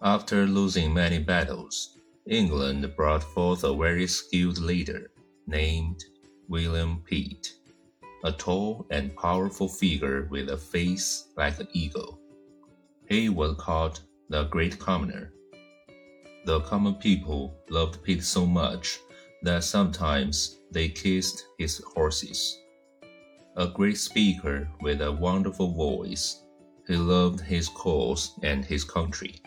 After losing many battles, England brought forth a very skilled leader named William Pitt, a tall and powerful figure with a face like an eagle. He was called the Great Commoner. The common people loved Pitt so much that sometimes they kissed his horses. A great speaker with a wonderful voice, he loved his cause and his country.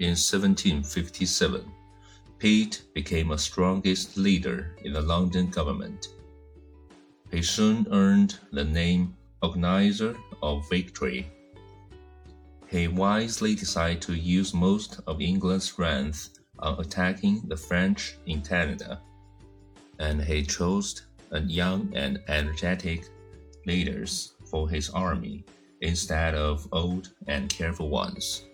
In 1757, Pitt became a strongest leader in the London government. He soon earned the name Organizer of Victory. He wisely decided to use most of England's strength on attacking the French in Canada, and he chose a young and energetic leaders for his army instead of old and careful ones.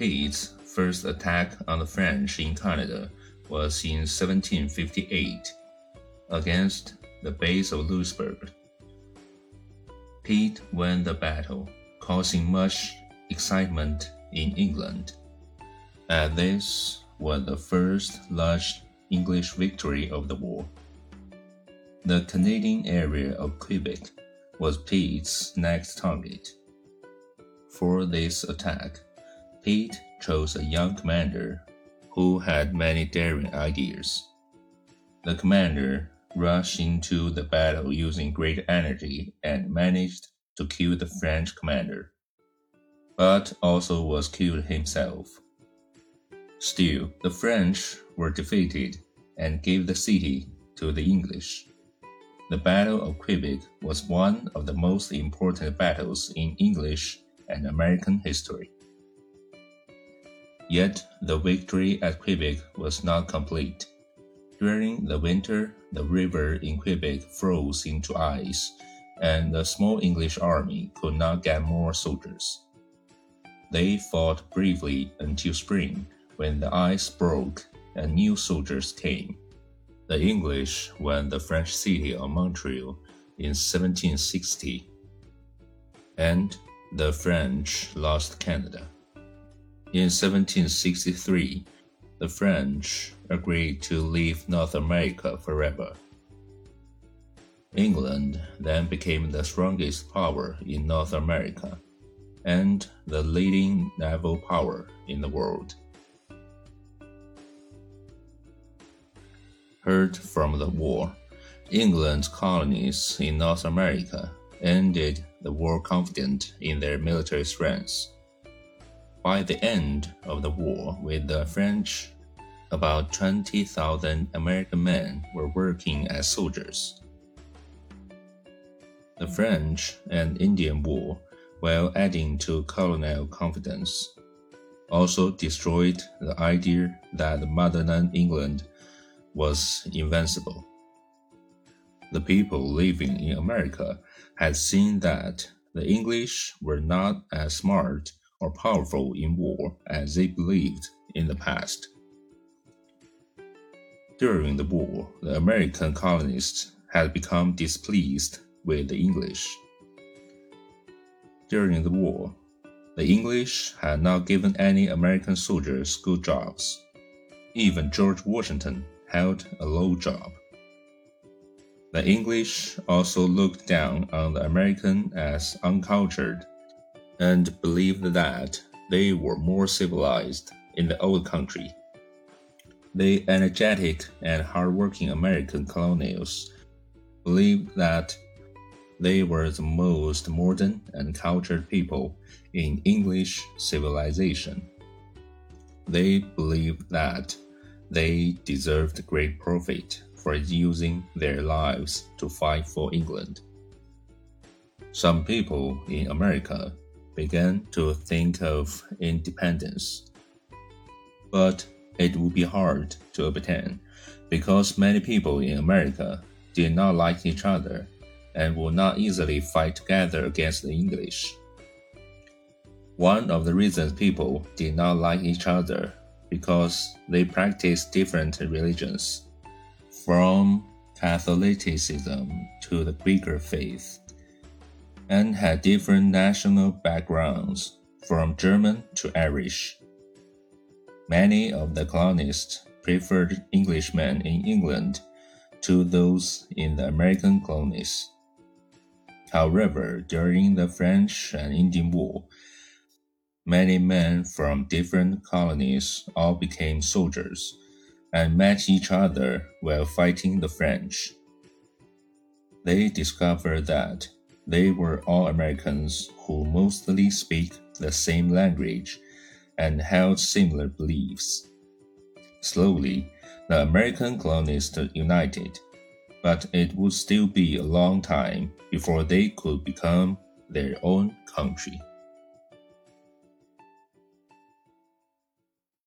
Pitt's first attack on the French in Canada was in 1758 against the base of Louisbourg. Pitt won the battle, causing much excitement in England. And this was the first large English victory of the war. The Canadian area of Quebec was Pitt's next target. For this attack, Pitt chose a young commander who had many daring ideas. The commander rushed into the battle using great energy and managed to kill the French commander, but also was killed himself. Still, the French were defeated and gave the city to the English. The Battle of Quebec was one of the most important battles in English and American history. Yet the victory at Quebec was not complete. During the winter, the river in Quebec froze into ice, and the small English army could not get more soldiers. They fought bravely until spring, when the ice broke and new soldiers came. The English won the French city of Montreal in 1760, and the French lost Canada. In 1763, the French agreed to leave North America forever. England then became the strongest power in North America and the leading naval power in the world. Hurt from the war, England's colonies in North America ended the war confident in their military strength. By the end of the war with the French, about 20,000 American men were working as soldiers. The French and Indian War, while adding to colonial confidence, also destroyed the idea that motherland England was invincible. The people living in America had seen that the English were not as smart or powerful in war as they believed in the past. During the war, the American colonists had become displeased with the English. During the war, the English had not given any American soldiers good jobs. Even George Washington held a low job. The English also looked down on the American as uncultured and believed that they were more civilized in the old country. The energetic and hardworking American colonials believed that they were the most modern and cultured people in English civilization. They believed that they deserved great profit for using their lives to fight for England. Some people in America began to think of independence. But it would be hard to obtain because many people in America did not like each other and would not easily fight together against the English. One of the reasons people did not like each other because they practiced different religions, from Catholicism to the Quaker faith and had different national backgrounds, from German to Irish. Many of the colonists preferred Englishmen in England to those in the American colonies. However, during the French and Indian War, many men from different colonies all became soldiers and met each other while fighting the French. They discovered that they were all Americans who mostly speak the same language and held similar beliefs. Slowly, the American colonists united, but it would still be a long time before they could become their own country.